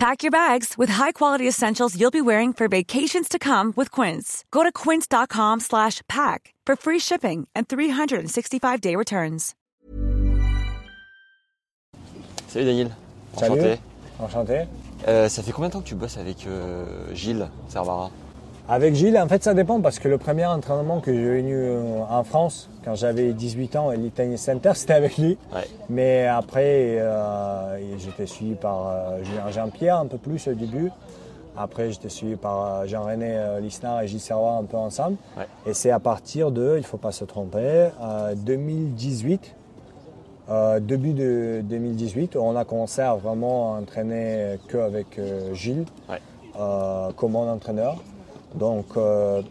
Pack your bags with high-quality essentials you'll be wearing for vacations to come with Quince. Go to quince.com slash pack for free shipping and 365-day returns. Salut Daniel. Salut. Enchanté. Enchanté. Euh, ça fait combien de temps que tu bosses avec euh, Gilles Servara Avec Gilles, en fait, ça dépend parce que le premier entraînement que j'ai venu euh, en France, quand j'avais 18 ans, à l'Italy Center, c'était avec lui. Ouais. Mais après, euh, j'étais suivi par euh, Jean-Pierre un peu plus au début. Après, j'étais suivi par Jean-René Lisnard et Gilles Serrois un peu ensemble. Ouais. Et c'est à partir de, il ne faut pas se tromper, euh, 2018, euh, début de 2018, on a commencé à vraiment entraîner qu'avec Gilles Ouais. comme mon entraîneur. Donc, euh,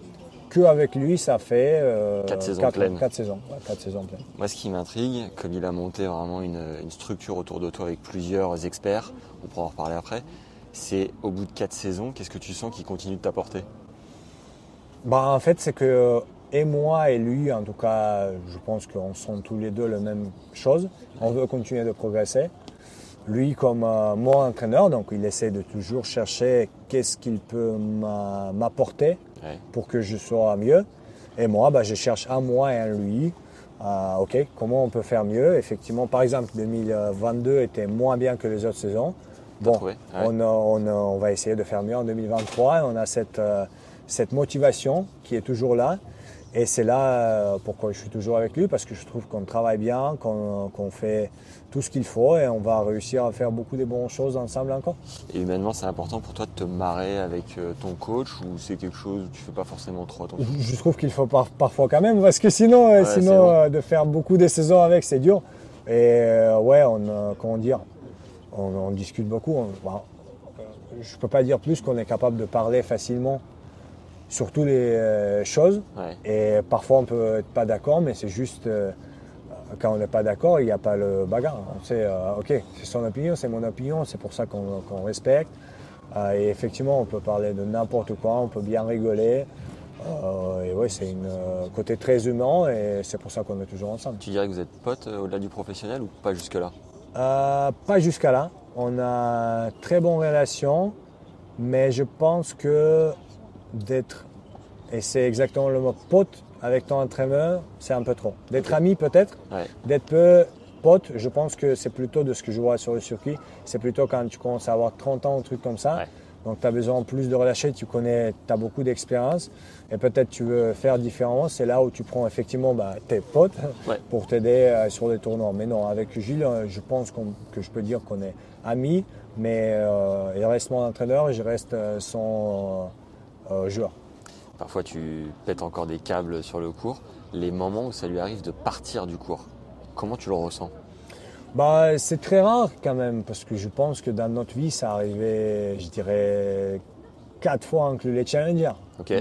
que avec lui, ça fait euh, Quatre saisons quatre- pleines. quatre saisons, ouais, quatre saisons pleines. Moi, ce qui m'intrigue, comme il a monté vraiment une, une structure autour de toi avec plusieurs experts, on pourra en reparler après, c'est au bout de quatre saisons, qu'est-ce que tu sens qui continue de t'apporter? Bah, en fait, c'est que et moi et lui, en tout cas, je pense qu'on sent tous les deux la même chose. On veut continuer de progresser. Lui, comme euh, mon entraîneur, donc il essaie de toujours chercher qu'est-ce qu'il peut m'a- m'apporter Ouais. pour que je sois mieux. Et moi, bah, je cherche un moi et un lui. Euh, ok, comment on peut faire mieux Effectivement, par exemple, 2022 était moins bien que les autres saisons. Bon, trouvé Ouais. on, va essayer de faire mieux en 2023. On a cette, euh, cette motivation qui est toujours là. Et c'est là euh, pourquoi je suis toujours avec lui, parce que je trouve qu'on travaille bien, qu'on qu'on fait tout ce qu'il faut et on va réussir à faire beaucoup de bonnes choses ensemble encore. Et humainement, c'est important pour toi de te marrer avec euh, ton coach ou c'est quelque chose où tu fais pas forcément trop attention? Je trouve qu'il faut par- parfois quand même, parce que sinon, euh, Ouais, sinon euh, de faire beaucoup de saisons avec, c'est dur. Et euh, ouais, on, euh, comment dire, on, on discute beaucoup. On- bah, je peux pas dire plus qu'on est capable de parler facilement sur toutes les euh, choses. Ouais. Et parfois, on peut être pas d'accord, mais c'est juste euh, quand on n'est pas d'accord, il n'y a pas le bagarre. On sait, euh, ok, c'est son opinion, c'est mon opinion, c'est pour ça qu'on qu'on respecte. Euh, et effectivement, on peut parler de n'importe quoi, on peut bien rigoler. Et ouais, c'est un côté très humain et c'est pour ça qu'on est toujours ensemble. Tu dirais que vous êtes potes au-delà du professionnel ou pas jusque-là? Pas jusqu'à là. On a très bonne relation, mais je pense que d'être, et c'est exactement le mot, pote avec ton entraîneur, c'est un peu trop. D'être ami peut-être, Ouais. d'être peu pote, je pense que c'est plutôt de ce que je vois sur le circuit, c'est plutôt quand tu commences à avoir 30 ans, un truc comme ça. Ouais. Donc tu as besoin plus de relâcher, tu connais, tu as beaucoup d'expérience et peut-être tu veux faire différemment. C'est là où tu prends effectivement bah, tes potes Ouais. pour t'aider euh, sur les tournois. Mais non, avec Gilles, euh, je pense que je peux dire qu'on est amis, mais euh, il reste mon entraîneur et je reste son joueur. Parfois, tu pètes encore des câbles sur le cours. Les moments où ça lui arrive de partir du cours, comment tu le ressens? Bah, c'est très rare quand même, parce que je pense que dans notre vie, ça arrivait, je dirais, quatre fois inclus les challengers.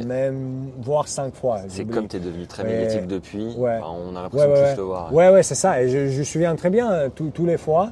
Même, voire cinq fois. C'est comme tu es devenu très Ouais. médiatique depuis, Ouais. bah, on a l'impression ouais, de tous te voir. Ouais, ouais, c'est ça. Et je, je me souviens très bien, euh, tous les fois.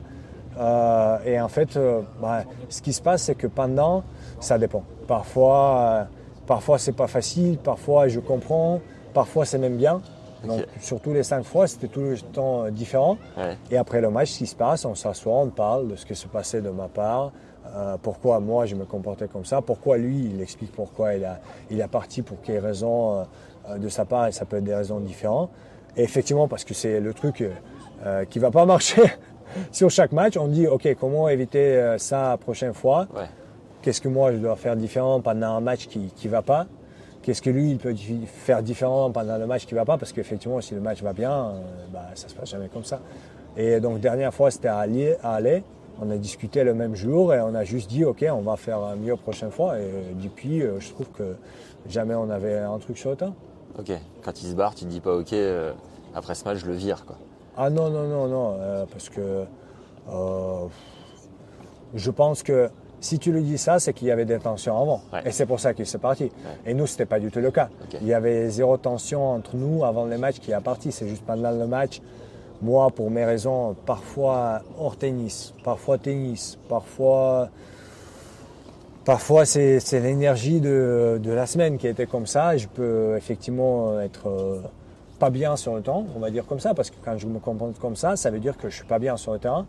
Euh, et en fait, euh, bah, ce qui se passe, c'est que pendant, ça dépend. Parfois, euh, parfois c'est pas facile, parfois je comprends, parfois c'est même bien. Donc, sur tous les cinq fois, c'était tout le temps euh, différent. Ouais. Et après le match, ce qui se passe, on s'assoit, on parle de ce qui se passait de ma part, euh, pourquoi moi je me comportais comme ça, pourquoi lui, il explique pourquoi il a, il a parti, pour quelles raisons euh, de sa part, et ça peut être des raisons différentes. Et effectivement, parce que c'est le truc euh, qui va pas marcher sur chaque match, on dit, OK, comment éviter ça la prochaine fois? Ouais. Qu'est-ce que moi je dois faire différent pendant un match qui ne va pas? Qu'est-ce que lui il peut faire différent pendant le match qui va pas? Parce qu'effectivement, si le match va bien, euh, bah, ça se passe jamais comme ça. Et donc, dernière fois, c'était à Alais. On a discuté le même jour et on a juste dit, OK, on va faire mieux la prochaine fois. Et depuis, euh, je trouve que jamais on avait un truc sur le temps. Ok. Quand il se barre, tu te dis pas ok, euh, après ce match, je le vire. Quoi. Ah non, non, non, non, euh, parce que euh, je pense que Si tu lui dis ça, c'est qu'il y avait des tensions avant. Ouais. Et c'est pour ça qu'il s'est parti. Et nous, c'était pas du tout le cas. Il y avait zéro tension entre nous avant le match qui a parti. C'est juste pendant le match, moi, pour mes raisons, parfois hors tennis, parfois tennis, parfois. Parfois, c'est l'énergie de, de la semaine qui était comme ça. Je peux effectivement être euh, pas bien sur le terrain, on va dire comme ça, parce que quand je me comporte comme ça, ça veut dire que je suis pas bien sur le terrain.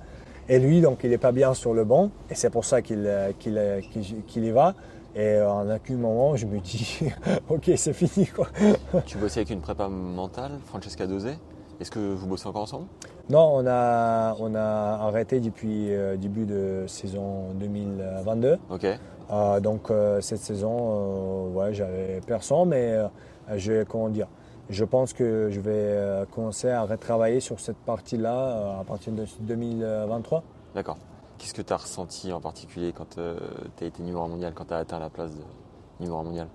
Et lui, donc, il est pas bien sur le banc, et c'est pour ça qu'il euh, euh, y va. Et en aucun moment, je me dis, ok, c'est fini, quoi. Tu bossais avec une prépa mentale, Francesca Dosé? Est-ce que vous bossez encore ensemble? Non, on a, on a arrêté depuis euh, début de saison 2022. Ok. Euh, donc euh, cette saison, euh, ouais, j'avais personne, mais euh, je, comment dire, je pense que je vais euh, commencer à retravailler sur cette partie-là euh, à partir de 2023. D'accord. Qu'est-ce que tu as ressenti en particulier quand tu as été numéro un mondial, quand tu as atteint la place de numéro un mondial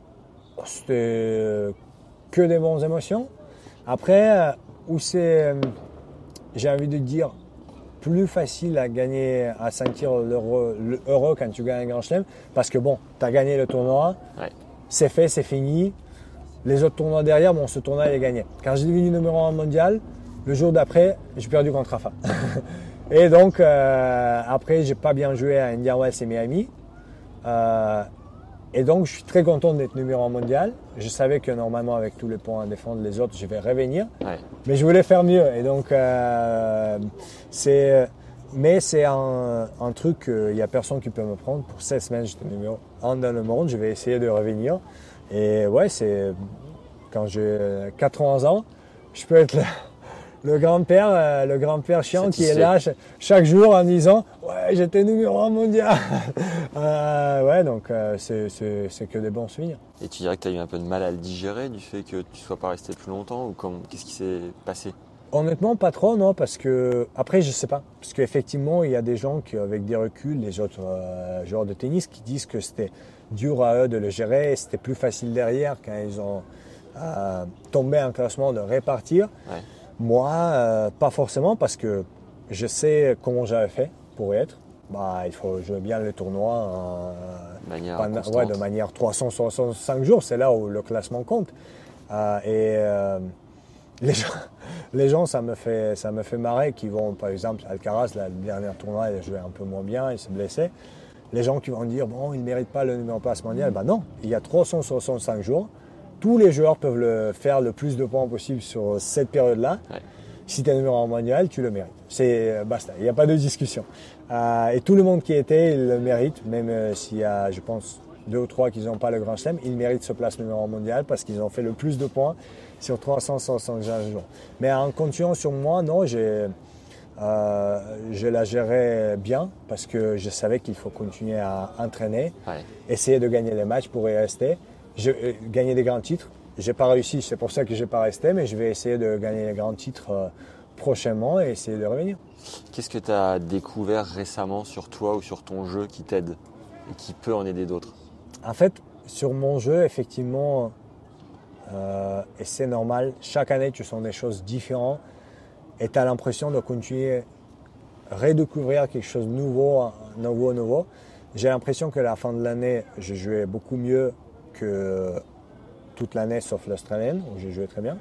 C'était euh, que des bonnes émotions. Après, euh, où c'est, euh, j'ai envie de dire, plus facile à gagner, à sentir l'heureux le heureux quand tu gagnes un grand chelem, parce que bon, tu as gagné le tournoi, Ouais. c'est fait, c'est fini. Les autres tournois derrière, bon, ce tournoi, il est gagné. Quand j'ai devenu numéro un mondial, le jour d'après, j'ai perdu contre Rafa. et donc, euh, après, j'ai pas bien joué à Indian Wells et Miami. Euh, et donc, je suis très content d'être numéro un mondial. Je savais que normalement, avec tous les points à défendre les autres, je vais revenir. Ouais. Mais je voulais faire mieux. Et donc, euh, c'est. Mais c'est un, un truc qu'il n'y a personne qui peut me prendre. Pour 16 semaines, j'étais numéro 1 dans le monde. Je vais essayer de revenir. Et ouais, c'est. Quand j'ai 91 ans, je peux être le, le grand-père, euh, le grand-père chiant qui est là cha- chaque jour en disant Ouais, j'étais numéro 1 mondial. Euh, ouais, donc euh, c'est- que des bons souvenirs. Et tu dirais que tu as eu un peu de mal à le digérer du fait que tu sois pas resté plus longtemps ou qu'est-ce qui s'est passé? Honnêtement, pas trop, non, parce que après, je sais pas, parce qu'effectivement, il y a des gens qui, avec des reculs, les autres euh, joueurs de tennis, qui disent que c'était dur à eux de le gérer, c'était plus facile derrière quand ils ont euh, tombé en classement de répartir. Ouais. Moi, euh, pas forcément, parce que je sais comment j'avais fait pour y être. Bah, il faut jouer bien le tournoi manière ouais, de manière 365 jours, c'est là où le classement compte. Et les, gens, les gens, ça me fait, ça me fait marrer, qui vont, par exemple, Alcaraz, la dernière tournoi, il a joué un peu moins bien, il s'est blessé. Les gens qui vont dire, bon, il ne mérite pas le numéro de place mondial. Ben non, il y a 365 jours. Tous les joueurs peuvent le faire le plus de points possible sur cette période-là. Ouais. Si tu es numéro un mondial, tu le mérites. C'est euh, basta, il n'y a pas de discussion. Euh, et tout le monde qui était, il le mérite, même euh, s'il y a, je pense, deux ou trois qui n'ont pas le grand chelem, ils méritent ce place numéro un mondial parce qu'ils ont fait le plus de points sur 365 jours. Mais en comptant sur moi, non, j'ai, euh, je la gérais bien parce que je savais qu'il faut continuer à entraîner, Ouais. essayer de gagner les matchs pour y rester, je, euh, gagner des grands titres. J'ai pas réussi, c'est pour ça que j'ai pas resté, mais je vais essayer de gagner les grands titres euh, prochainement et essayer de revenir. Qu'est-ce que tu as découvert récemment sur toi ou sur ton jeu qui t'aide et qui peut en aider d'autres? En fait, sur mon jeu, effectivement, euh, et c'est normal, chaque année tu sens des choses différentes et tu as l'impression de continuer à redécouvrir quelque chose de nouveau, nouveau, nouveau. J'ai l'impression que la fin de l'année, je jouais beaucoup mieux que toute l'année sauf l'Australienne, où j'ai joué très bien.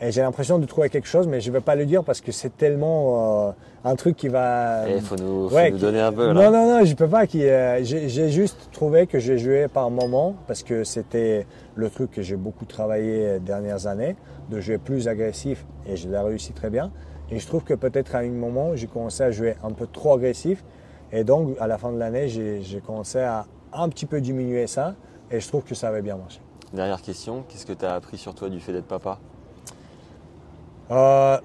Et j'ai l'impression de trouver quelque chose, mais je ne vais pas le dire parce que c'est tellement euh, un truc qui va. Il faut nous, faut Ouais, nous qui- donner un peu. Non, Là. non, non, je peux pas. qui, euh, j'ai juste trouvé que j'ai joué par moment parce que c'était le truc que j'ai beaucoup travaillé les dernières années, de jouer plus agressif et je l'ai réussi très bien. Et je trouve que peut-être à un moment, j'ai commencé à jouer un peu trop agressif. Et donc, à la fin de l'année, j'ai j'ai commencé à un petit peu diminuer ça. Et je trouve que ça avait bien marché. Dernière question, qu'est-ce que tu as appris sur toi du fait d'être papa? Euh,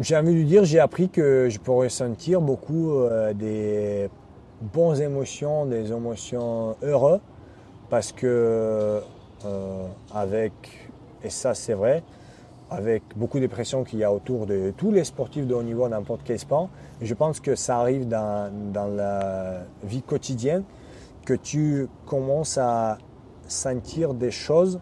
j'ai envie de dire, j'ai appris que je peux ressentir beaucoup euh, des bonnes émotions, des émotions heureuses, parce que euh, avec, et ça c'est vrai, avec beaucoup de pression qu'il y a autour de tous les sportifs de haut niveau, n'importe quel sport, je pense que ça arrive dans, dans la vie quotidienne, que tu commences à sentir des choses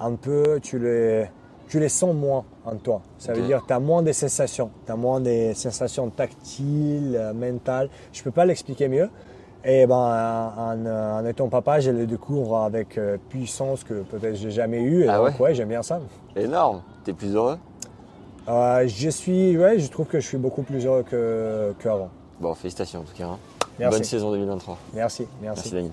un peu, tu les, tu les sens moins en toi. Ça veut dire que tu as moins de sensations. Tu as moins des sensations tactiles, euh, mentales. Je ne peux pas l'expliquer mieux. Et ben, en, en, étant papa, je le découvre avec euh, puissance que peut-être j'ai jamais eu. Et Ah donc, ouais j'aime bien ça. Énorme. T'es plus heureux? Euh, je suis, ouais, je trouve que je suis beaucoup plus heureux que qu'avant. Bon, félicitations en tout cas. hein. Merci. Bonne saison 2023. Merci, Merci merci.